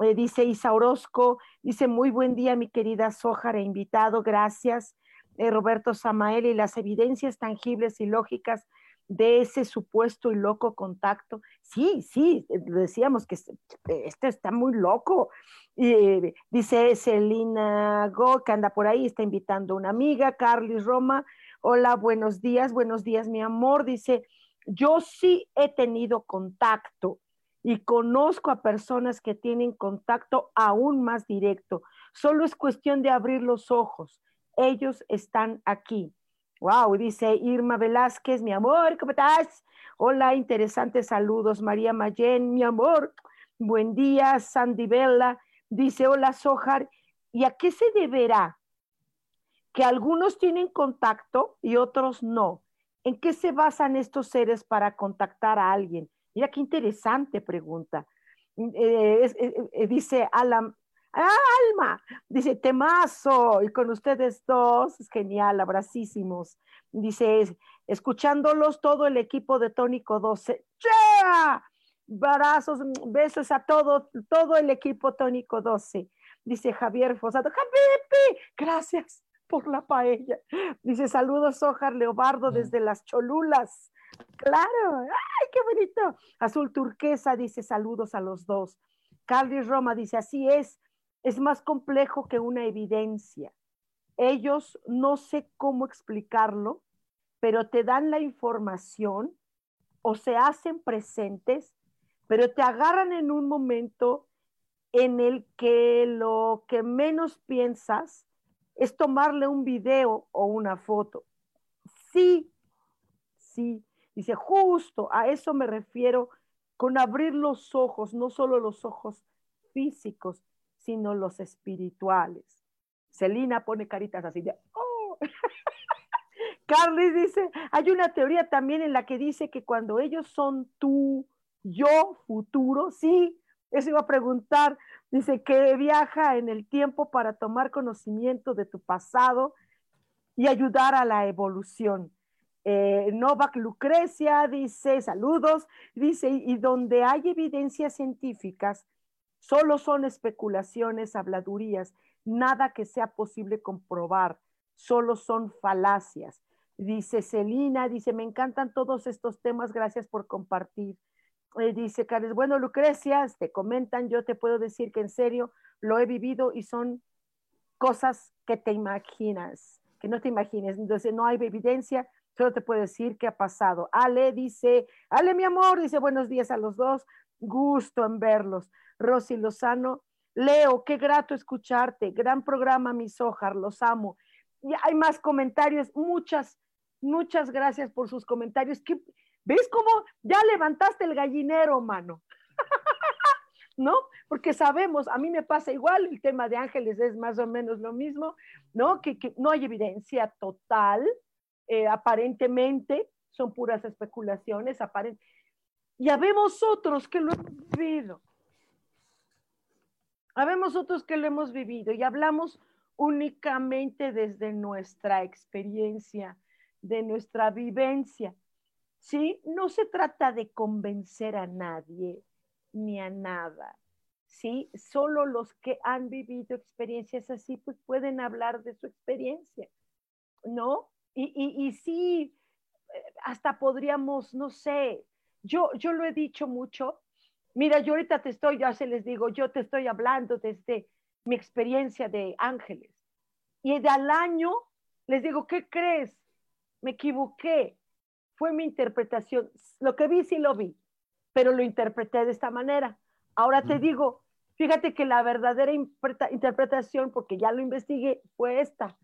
Eh, dice Isa Orozco, dice, muy buen día, mi querida Sojar e invitado, gracias. Eh, Roberto Samael y las evidencias tangibles y lógicas de ese supuesto y loco contacto. Sí, sí, eh, decíamos que este está muy loco. Y dice Celina Go, que anda por ahí, está invitando a una amiga, Carlis Roma. Hola, buenos días, buenos días, mi amor. Dice, yo sí he tenido contacto y conozco a personas que tienen contacto aún más directo. Solo es cuestión de abrir los ojos ellos están aquí. Wow, dice Irma Velázquez, mi amor, ¿cómo estás? Hola, interesantes saludos, María Mayen, mi amor. Buen día, Sandy Bella. Dice, hola, Sojar. ¿Y a qué se deberá que algunos tienen contacto y otros no? ¿En qué se basan estos seres para contactar a alguien? Mira qué interesante pregunta. Eh, eh, dice Alan, Alma, dice temazo, y con ustedes dos, es genial, abracísimos. Dice, escuchándolos todo el equipo de Tónico 12. ¡Yeah! Abrazos, besos a todo, todo el equipo Tónico 12. Dice Javier Fosado, Javier, gracias por la paella. Dice, saludos, Ojar Leobardo mm. desde las Cholulas. Claro, ¡ay, qué bonito! Azul Turquesa dice, saludos a los dos. Carlos Roma dice, así es, es más complejo que una evidencia. Ellos no sé cómo explicarlo, pero te dan la información o se hacen presentes, pero te agarran en un momento en el que lo que menos piensas es tomarle un video o una foto. Sí, sí, dice, justo a eso me refiero con abrir los ojos, no solo los ojos físicos, sino los espirituales. Celina pone caritas así de, oh. Carly dice, hay una teoría también en la que dice que cuando ellos son tú, yo, futuro, sí, eso iba a preguntar, dice que viaja en el tiempo para tomar conocimiento de tu pasado y ayudar a la evolución. Eh, Novak Lucrecia dice, saludos, dice, y donde hay evidencias científicas, Solo son especulaciones, habladurías, nada que sea posible comprobar, solo son falacias. Dice Celina, dice, me encantan todos estos temas, gracias por compartir. Eh, dice Cares, bueno, Lucrecia, te comentan, yo te puedo decir que en serio lo he vivido y son cosas que te imaginas, que no te imagines. Entonces, no hay evidencia, solo te puedo decir qué ha pasado. Ale dice, Ale, mi amor, dice buenos días a los dos, gusto en verlos. Rosy Lozano, Leo, qué grato escucharte, gran programa, mis hojas, los amo. Y hay más comentarios, muchas, muchas gracias por sus comentarios. ¿Ves cómo ya levantaste el gallinero, mano? ¿No? Porque sabemos, a mí me pasa igual, el tema de ángeles es más o menos lo mismo, ¿no? Que, no hay evidencia total, eh, aparentemente, son puras especulaciones, aparentemente. Y habemos otros que lo hemos vivido. Habemos otros que lo hemos vivido y hablamos únicamente desde nuestra experiencia, de nuestra vivencia. ¿sí? No se trata de convencer a nadie ni a nada, ¿sí? Solo los que han vivido experiencias así, pues pueden hablar de su experiencia, ¿no? Y, y, y sí, eh, hasta podríamos, no sé, yo, yo lo he dicho mucho, mira, yo ahorita te estoy, ya se les digo, yo te estoy hablando desde mi experiencia de ángeles. Y de al año les digo, ¿qué crees? Me equivoqué fue mi interpretación. Lo que vi sí lo vi, pero lo interpreté de esta manera. Ahora te digo, fíjate que la verdadera interpretación, porque ya lo investigué, fue esta.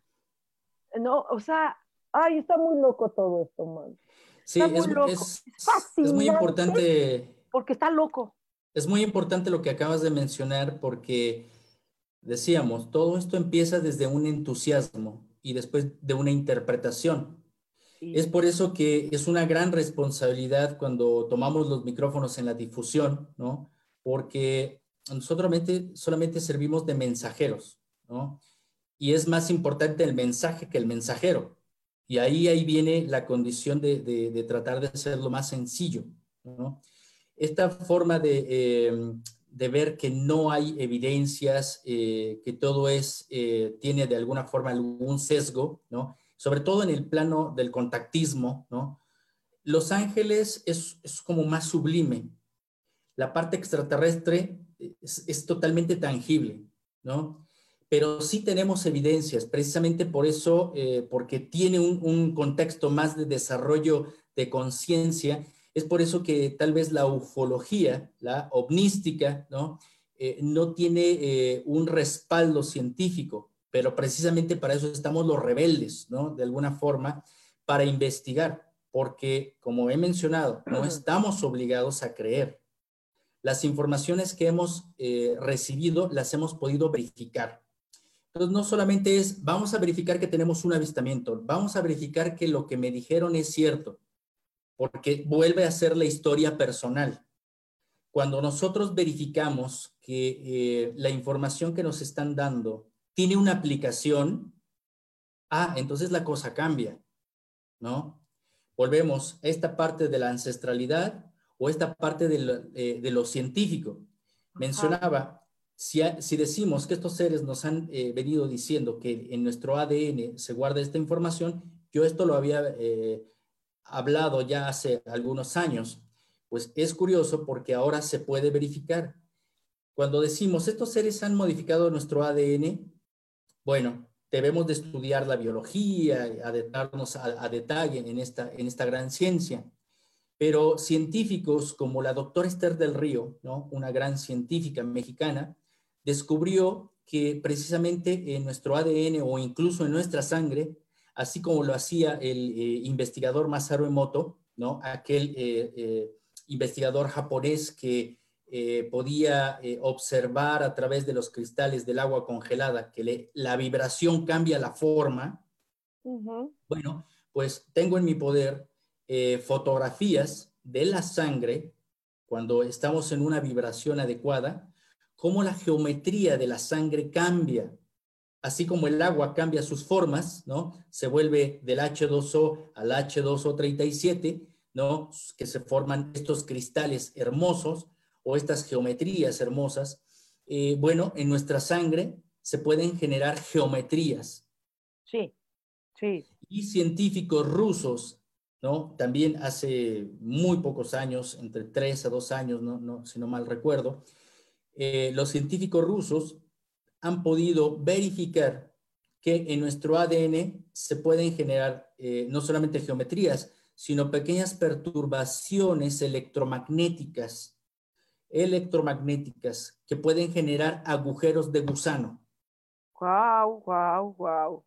¿No? O sea, ay, está muy loco todo esto, man. Sí, es, muy loco. es muy importante. Porque está loco. Es muy importante lo que acabas de mencionar porque decíamos, todo esto empieza desde un entusiasmo y después de una interpretación. Es por eso que es una gran responsabilidad cuando tomamos los micrófonos en la difusión, ¿no? Porque nosotros solamente, servimos de mensajeros, ¿no? Y es más importante el mensaje que el mensajero. Y ahí, ahí viene la condición de, tratar de hacerlo más sencillo. Esta forma de, em, ver que no hay evidencias, eh, que todo es, eh, tiene de alguna forma algún sesgo, ¿no? sobre todo en el plano del contactismo, ¿no? Los ángeles es, como más sublime. La parte extraterrestre es, totalmente tangible, ¿no? Pero sí tenemos evidencias, precisamente por eso, eh, porque tiene un, contexto más de desarrollo de conciencia, es por eso que tal vez la ufología, la ovnística, ¿no? Eh, no tiene eh, un respaldo científico pero precisamente para eso estamos los rebeldes, ¿no? De alguna forma, para investigar, porque como he mencionado, no estamos obligados a creer. Las informaciones que hemos eh, recibido las hemos podido verificar. Entonces, no solamente es, vamos a verificar que tenemos un avistamiento, vamos a verificar que lo que me dijeron es cierto, porque vuelve a ser la historia personal. Cuando nosotros verificamos que eh, la información que nos están dando tiene una aplicación, ah, entonces la cosa cambia, ¿no? Volvemos a esta parte de la ancestralidad o esta parte de lo, eh, científico. Mencionaba, si, si, decimos que estos seres nos han eh, venido diciendo que en nuestro ADN se guarda esta información, yo esto lo había eh, hablado ya hace algunos años, pues es curioso porque ahora se puede verificar. Cuando decimos estos seres han modificado nuestro ADN, bueno, debemos de estudiar la biología, adentrarnos a, a, detalle en esta, en esta gran ciencia. Pero científicos como la doctora Esther del Río, ¿no? una gran científica mexicana, descubrió que precisamente en nuestro ADN o incluso en nuestra sangre, así como lo hacía el eh, investigador Masaru Emoto, ¿no? aquel eh, eh, investigador japonés que podía observar a través de los cristales del agua congelada que la vibración cambia la forma, bueno, pues tengo en mi poder fotografías de la sangre cuando estamos en una vibración adecuada, cómo la geometría de la sangre cambia, así como el agua cambia sus formas, ¿no? Se vuelve del H2O al H2O37, ¿no? Que se forman estos cristales hermosos, o estas geometrías hermosas, eh, bueno, en nuestra sangre se pueden generar geometrías. Sí, sí. Y científicos rusos ¿no? También hace muy pocos años, entre tres a dos años, ¿no? no si no mal recuerdo, eh, los científicos rusos han podido verificar que en nuestro ADN se pueden generar eh, no solamente geometrías, sino pequeñas perturbaciones electromagnéticas, electromagnéticas que pueden generar agujeros de gusano. Wow, wow, wow.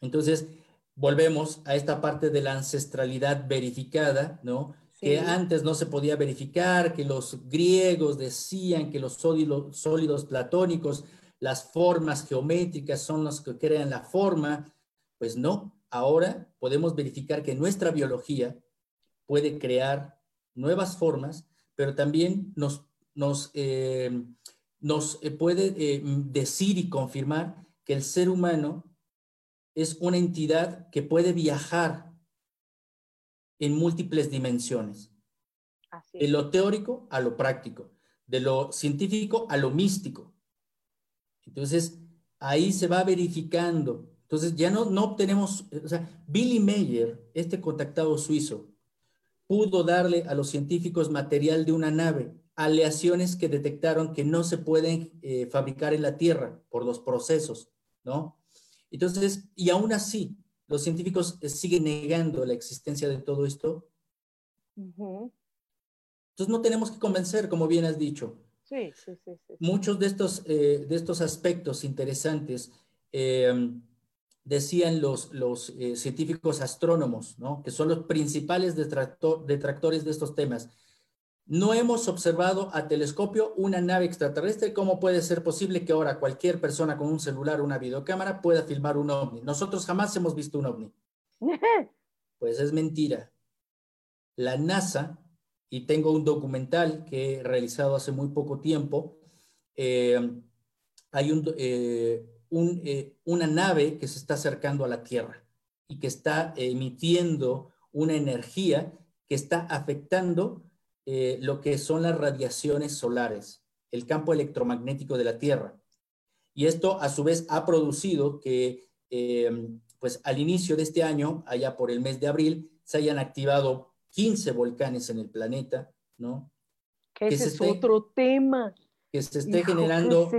Entonces, volvemos a esta parte de la ancestralidad verificada, ¿no? Que antes no se podía verificar, que los griegos decían que los sólidos, sólidos platónicos, las formas geométricas son las que crean la forma. Pues no, ahora podemos verificar que nuestra biología puede crear nuevas formas, pero también nos, nos, eh, nos eh, puede eh, decir y confirmar que el ser humano es una entidad que puede viajar en múltiples dimensiones. De lo teórico a lo práctico, de lo científico a lo místico. Entonces, ahí se va verificando. Entonces, ya no, no obtenemos, o sea, Billy Mayer, este contactado suizo, pudo darle a los científicos material de una nave, aleaciones que detectaron que no se pueden eh, fabricar en la Tierra por los procesos, ¿no? Entonces, y aún así, los científicos eh, siguen negando la existencia de todo esto. Entonces, no tenemos que convencer, como bien has dicho. Sí, sí, sí. Muchos de estos, eh, de estos aspectos interesantes em, decían los, los eh, científicos astrónomos, ¿no? que son los principales detractores de estos temas no hemos observado a telescopio una nave extraterrestre. ¿Cómo puede ser posible que ahora cualquier persona con un celular o una videocámara pueda filmar un ovni? Nosotros jamás hemos visto un ovni. Pues es mentira. La NASA, y tengo un documental que he realizado hace muy poco tiempo, eh, hay un, eh, eh, una nave que se está acercando a la Tierra y que está emitiendo una energía que está afectando eh, lo que son las radiaciones solares, el campo electromagnético de la Tierra. Y esto a su vez ha producido que em, pues al inicio de este año, allá por el mes de abril, se hayan activado 15 volcanes en el planeta, ¿no? Que ese es otro tema. Que se esté generando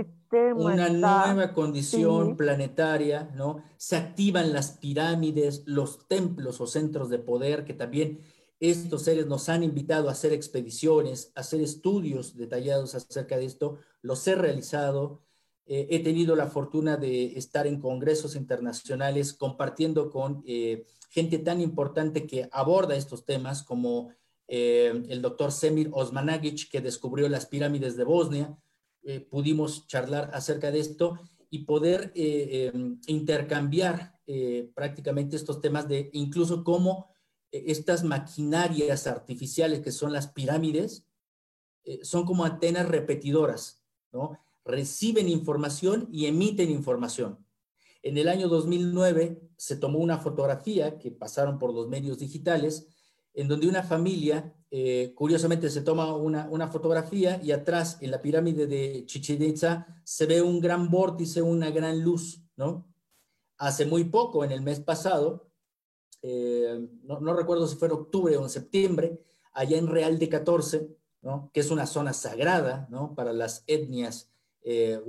una nueva condición planetaria, ¿no? Se activan las pirámides, los templos o centros de poder que también estos seres nos han invitado a hacer expediciones, a hacer estudios detallados acerca de esto. Los he realizado. Eh, he tenido la fortuna de estar en congresos internacionales compartiendo con eh, gente tan importante que aborda estos temas como eh, el doctor Semir Osmanagic, que descubrió las pirámides de Bosnia. pudimos charlar acerca de esto y poder em, intercambiar prácticamente estos temas de incluso cómo estas maquinarias artificiales que son las pirámides, eh, son como antenas repetidoras, ¿no? Reciben información y emiten información. En el año 2009 se tomó una fotografía que pasaron por los medios digitales, en donde una familia, eh, curiosamente se toma una, una, fotografía y atrás en la pirámide de Chichen Itza se ve un gran vórtice, una gran luz, ¿no? Hace muy poco, en el mes pasado, eh, no, recuerdo si fue en octubre o en septiembre, allá en Real de 14, ¿no? que es una zona sagrada para las etnias eh,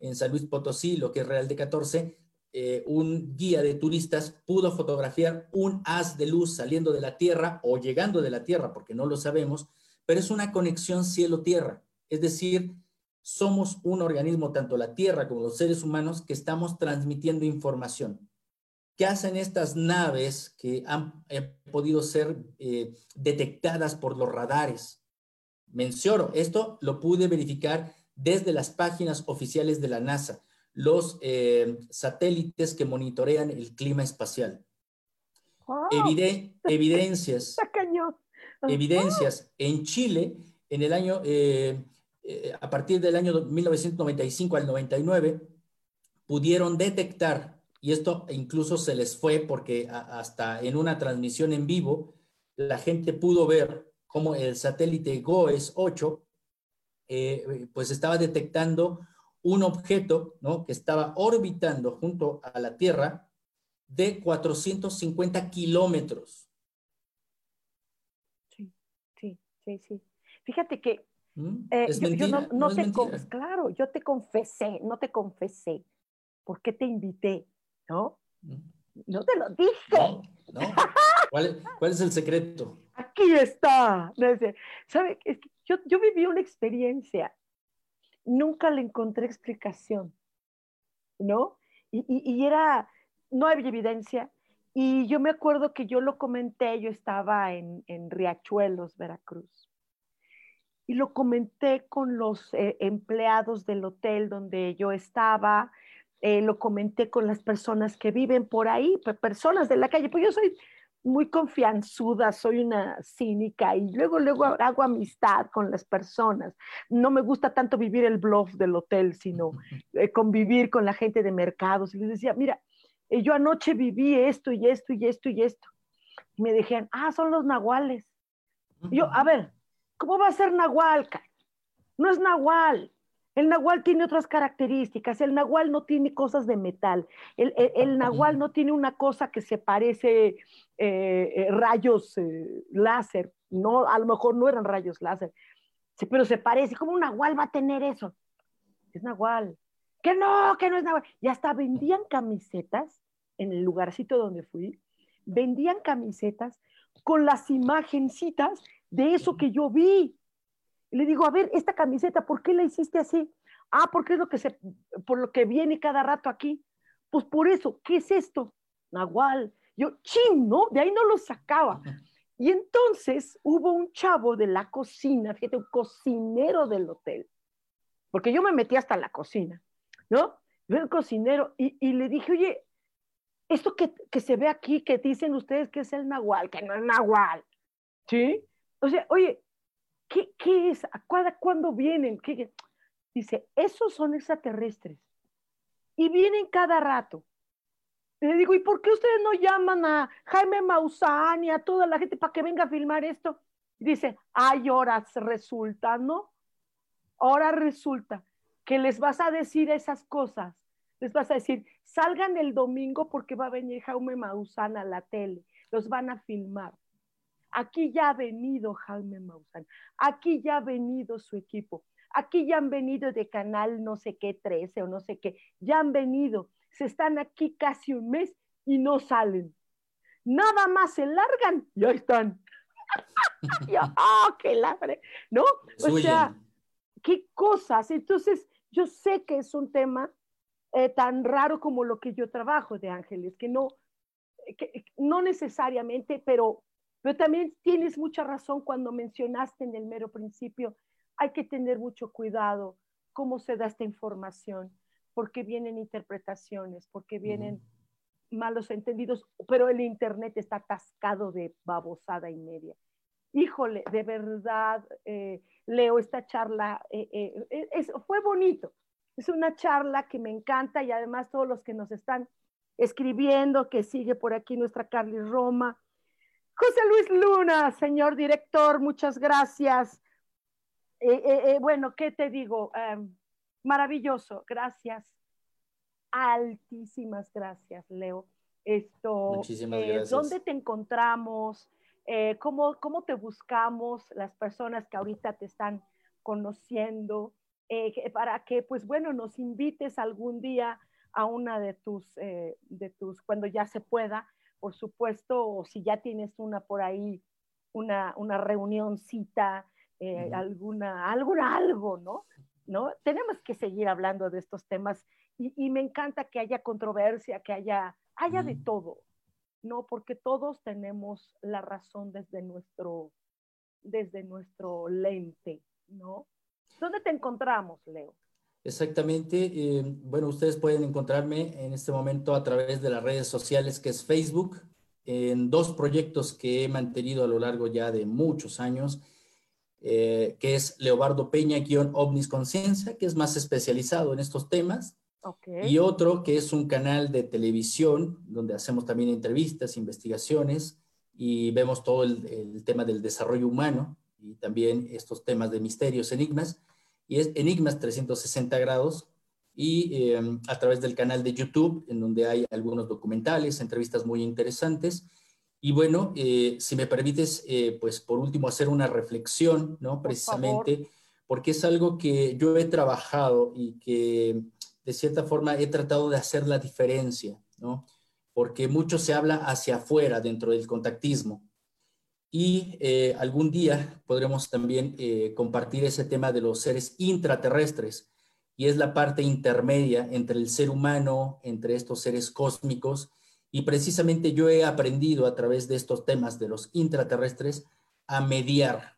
en San Luis Potosí, lo que es Real de 14, eh, un guía de turistas pudo fotografiar un haz de luz saliendo de la Tierra o llegando de la Tierra, porque no lo sabemos, pero es una conexión cielo-tierra. Es decir, somos un organismo, tanto la Tierra como los seres humanos, que estamos transmitiendo información. ¿Qué hacen estas naves que han eh, podido ser eh, detectadas por los radares? Menciono, esto lo pude verificar desde las páginas oficiales de la NASA, los eh, satélites que monitorean el clima espacial. evidencias. evidencias. En Chile, en el año, a partir del año 1995 al 99, pudieron detectar y esto incluso se les fue porque hasta en una transmisión en vivo, la gente pudo ver cómo el satélite GOES 8, eh, pues estaba detectando un objeto, ¿no? Que estaba orbitando junto a la Tierra de 450 kilómetros. Sí, sí, sí, sí. Fíjate que ¿Mm? eh, yo, no, te claro, yo te confesé, no te confesé. ¿Por qué te invité? ¿No? ¿Mm? No te lo dije. No, ¿Cuál, es, el secreto? Aquí está. ¿Sabe? yo, yo viví una experiencia. Nunca le encontré explicación. ¿No? Y, y, era, no había evidencia. Y yo me acuerdo que yo lo comenté, yo estaba en, en Riachuelos, Veracruz. Y lo comenté con los eh, empleados del hotel donde yo estaba, eh, lo comenté con las personas que viven por ahí, personas de la calle, pues yo soy muy confianzuda, soy una cínica y luego, luego hago amistad con las personas. No me gusta tanto vivir el bluff del hotel, sino eh, convivir con la gente de mercados. Y les decía, mira, eh, yo anoche viví esto y esto y esto y esto. Y me dijeron, ah, son los nahuales. Y yo, a ver, ¿cómo va a ser nahual? No es nahual, el nahual tiene otras características. El nahual no tiene cosas de metal. El, nahual no tiene una cosa que se parece eh, eh, rayos eh, láser. No, a lo mejor no eran rayos láser, pero se parece. ¿Cómo un nahual va a tener eso? Es nahual. Que no, que no es nahual. Y hasta vendían camisetas en el lugarcito donde fui. Vendían camisetas con las imagencitas de eso que yo vi. Y le digo, a ver, esta camiseta, ¿por qué la hiciste así? Ah, porque es lo que se, por lo que viene cada rato aquí. Pues por eso, ¿qué es esto? Nahual. Yo, ching, ¿no? De ahí no lo sacaba. Y entonces hubo un chavo de la cocina, fíjate, un cocinero del hotel, porque yo me metí hasta la cocina, ¿no? el cocinero y, y le dije, oye, esto que, que, se ve aquí, que dicen ustedes que es el nahual, que no es nahual, ¿sí? O sea, oye, ¿qué, qué es? ¿Cuándo, vienen? ¿Qué, Dice, esos son extraterrestres. Y vienen cada rato. le digo, ¿y por qué ustedes no llaman a Jaime Maussan y a toda la gente para que venga a filmar esto? dice, ay, ahora resulta, ¿no? Ahora resulta que les vas a decir esas cosas. Les vas a decir, salgan el domingo porque va a venir Jaime Maussan a la tele. Los van a filmar. Aquí ya ha venido Jaime Maussan, aquí ya ha venido su equipo, aquí ya han venido de canal no sé qué 13 o no sé qué, ya han venido, se están aquí casi un mes y no salen. Nada más se largan y ahí están. ¡oh, qué ladre! ¿No? O sea, qué cosas. Entonces, yo sé que es un tema eh, tan raro como lo que yo trabajo de ángeles, que no, que, no necesariamente, pero pero también tienes mucha razón cuando mencionaste en el mero principio, hay que tener mucho cuidado cómo se da esta información, porque vienen interpretaciones, porque vienen malos entendidos, pero el Internet está atascado de babosada y media. Híjole, de verdad, eh, Leo, esta charla eh, eh, fue bonito. Es una charla que me encanta y además todos los que nos están escribiendo, que sigue por aquí nuestra Carly Roma, José Luis Luna, señor director, muchas gracias. Eh, eh, eh, bueno, ¿qué te digo? Em, maravilloso, gracias. Altísimas gracias, Leo. Esto, Muchísimas gracias. ¿Dónde te encontramos? ¿cómo, ¿Cómo te buscamos las personas que ahorita te están conociendo? para que, pues bueno, nos invites algún día a una de tus, de tus, cuando ya se pueda, por supuesto, o si ya tienes una por ahí, una, una reunioncita, eh, alguna, alguna, algo, ¿no? ¿no? Tenemos que seguir hablando de estos temas y, me encanta que haya controversia, que haya, haya de todo, ¿no? Porque todos tenemos la razón desde nuestro, desde nuestro lente, ¿no? ¿Dónde te encontramos, Leo? Exactamente. Eh, bueno, ustedes pueden encontrarme en este momento a través de las redes sociales, que es Facebook, en dos proyectos que he mantenido a lo largo ya de muchos años, eh, que es Leobardo Peña-Ovnis Conciencia, que es más especializado en estos temas. Y otro que es un canal de televisión donde hacemos también entrevistas, investigaciones y vemos todo el, el tema del desarrollo humano y también estos temas de misterios, enigmas y es Enigmas 360 grados. y em, a través del canal de YouTube, en donde hay algunos documentales, entrevistas muy interesantes. Y bueno, eh, si me permites, eh, pues por último hacer una reflexión, ¿no? Precisamente, porque es algo que yo he trabajado y que de cierta forma he tratado de hacer la diferencia, ¿no? Porque mucho se habla hacia afuera dentro del contactismo. Y eh, algún día podremos también compartir ese tema de los seres intraterrestres, y es la parte intermedia entre el ser humano, entre estos seres cósmicos y precisamente yo he aprendido a través de estos temas de los intraterrestres a mediar,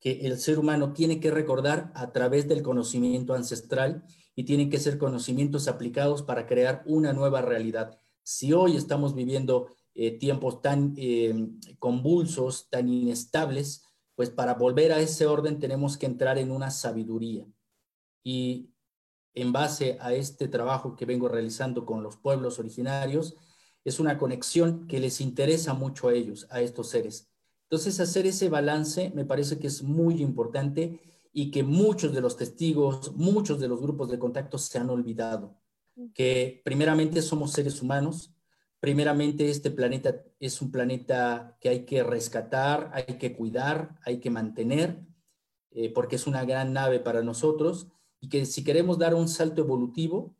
que el ser humano tiene que recordar a través del conocimiento ancestral y tienen que ser conocimientos aplicados para crear una nueva realidad. Si hoy estamos viviendo eh, tiempos tan eh, convulsos, tan inestables, pues para volver a ese orden tenemos que entrar en una sabiduría. Y en base a este trabajo que vengo realizando con los pueblos originarios, es una conexión que les interesa mucho a ellos, a estos seres. Entonces, hacer ese balance me parece que es muy importante y que muchos de los testigos, muchos de los grupos de contacto se han olvidado, que primeramente somos seres humanos, primeramente este planeta es un planeta que hay que rescatar, hay que cuidar, hay que mantener, eh, porque es una gran nave para nosotros, y que si queremos dar un salto evolutivo,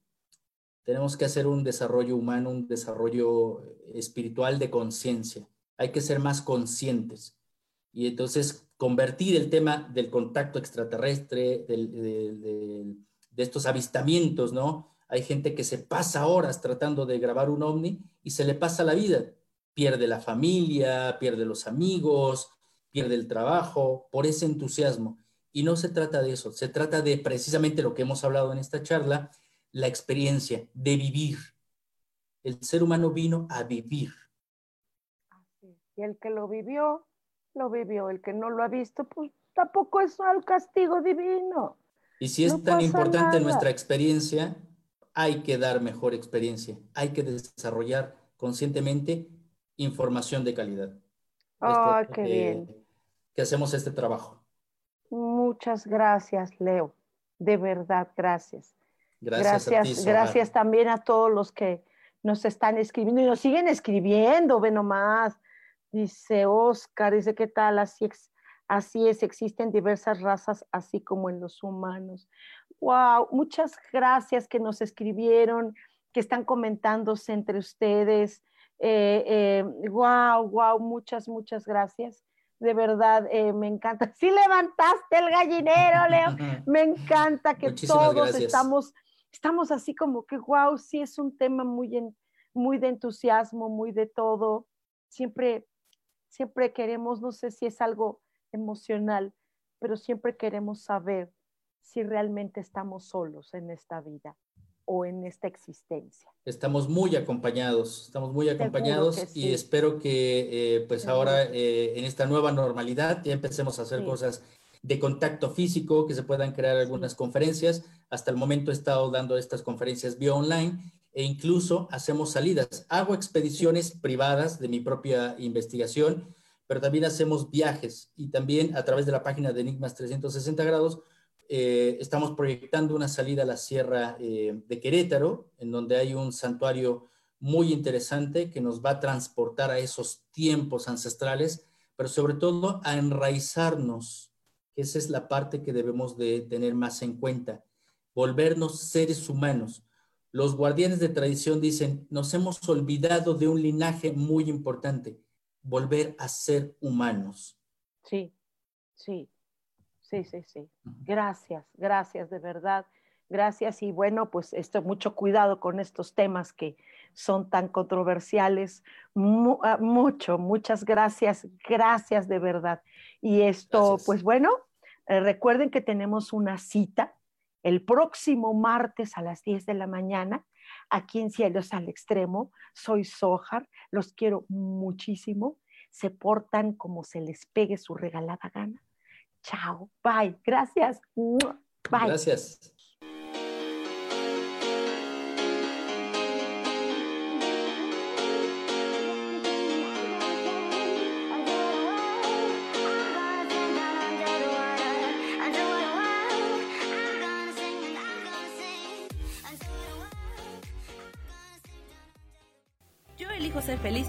tenemos que hacer un desarrollo humano, un desarrollo espiritual de conciencia. Hay que ser más conscientes. Y entonces convertir el tema del contacto extraterrestre, de estos avistamientos, ¿no? Hay gente que se pasa horas tratando de grabar un ovni y se le pasa la vida. Pierde la familia, pierde los amigos, pierde el trabajo por ese entusiasmo. Y no se trata de eso, se trata de precisamente lo que hemos hablado en esta charla, la experiencia de vivir. El ser humano vino a vivir. Y el que lo vivió, lo vivió. El que no lo ha visto, pues tampoco es al castigo divino. Y si es tan importante nuestra experiencia, hay que dar mejor experiencia. Hay que desarrollar conscientemente información de calidad. Ah, qué bien. Que hacemos este trabajo. Muchas gracias, Leo. De verdad, gracias. Gracias, gracias, también a todos los que nos están escribiendo y nos siguen escribiendo, ve nomás. Dice Oscar, dice, ¿qué tal? Así, así es, existen diversas razas, así como en los humanos. Wow, muchas gracias que nos escribieron, que están comentándose entre ustedes. Eh, eh, wow, wow, muchas, muchas gracias de verdad eh, me encanta. Sí levantaste el gallinero, Leo. Me encanta que todos estamos estamos así como que, wow, sí es un tema muy, muy de entusiasmo, muy de todo. Siempre, siempre queremos, no sé si es algo emocional, pero siempre queremos saber si realmente estamos solos en esta vida o en esta existencia. Estamos muy acompañados, estamos muy acompañados y espero que eh, pues ahora eh, en esta nueva normalidad ya empecemos a hacer cosas de contacto físico, que se puedan crear algunas conferencias. Hasta el momento he estado dando estas conferencias vía online e incluso hacemos salidas. Hago expediciones privadas de mi propia investigación, pero también hacemos viajes y también a través de la página de Enigmas 360 grados eh, estamos proyectando una salida a la sierra eh, de Querétaro, en donde hay un santuario muy interesante que nos va a transportar a esos tiempos ancestrales, pero sobre todo a enraizarnos esa es la parte que debemos de tener más en cuenta. Volvernos seres humanos. Los guardianes de tradición dicen, nos hemos olvidado de un linaje muy importante, volver a ser humanos. Sí, sí, sí, sí, sí. Gracias, gracias de verdad. Gracias y bueno, pues esto, mucho cuidado con estos temas que son tan controversiales. Ah, mucho, muchas gracias, gracias de verdad. Y esto, pues bueno, eh, recuerden que tenemos una cita el próximo martes a las 10 de la mañana aquí en Cielos al Extremo. Soy Sojar, los quiero muchísimo. Se portan como se les pegue su regalada gana. Chao, bye. Gracias. Bye. Gracias. Yo elijo ser feliz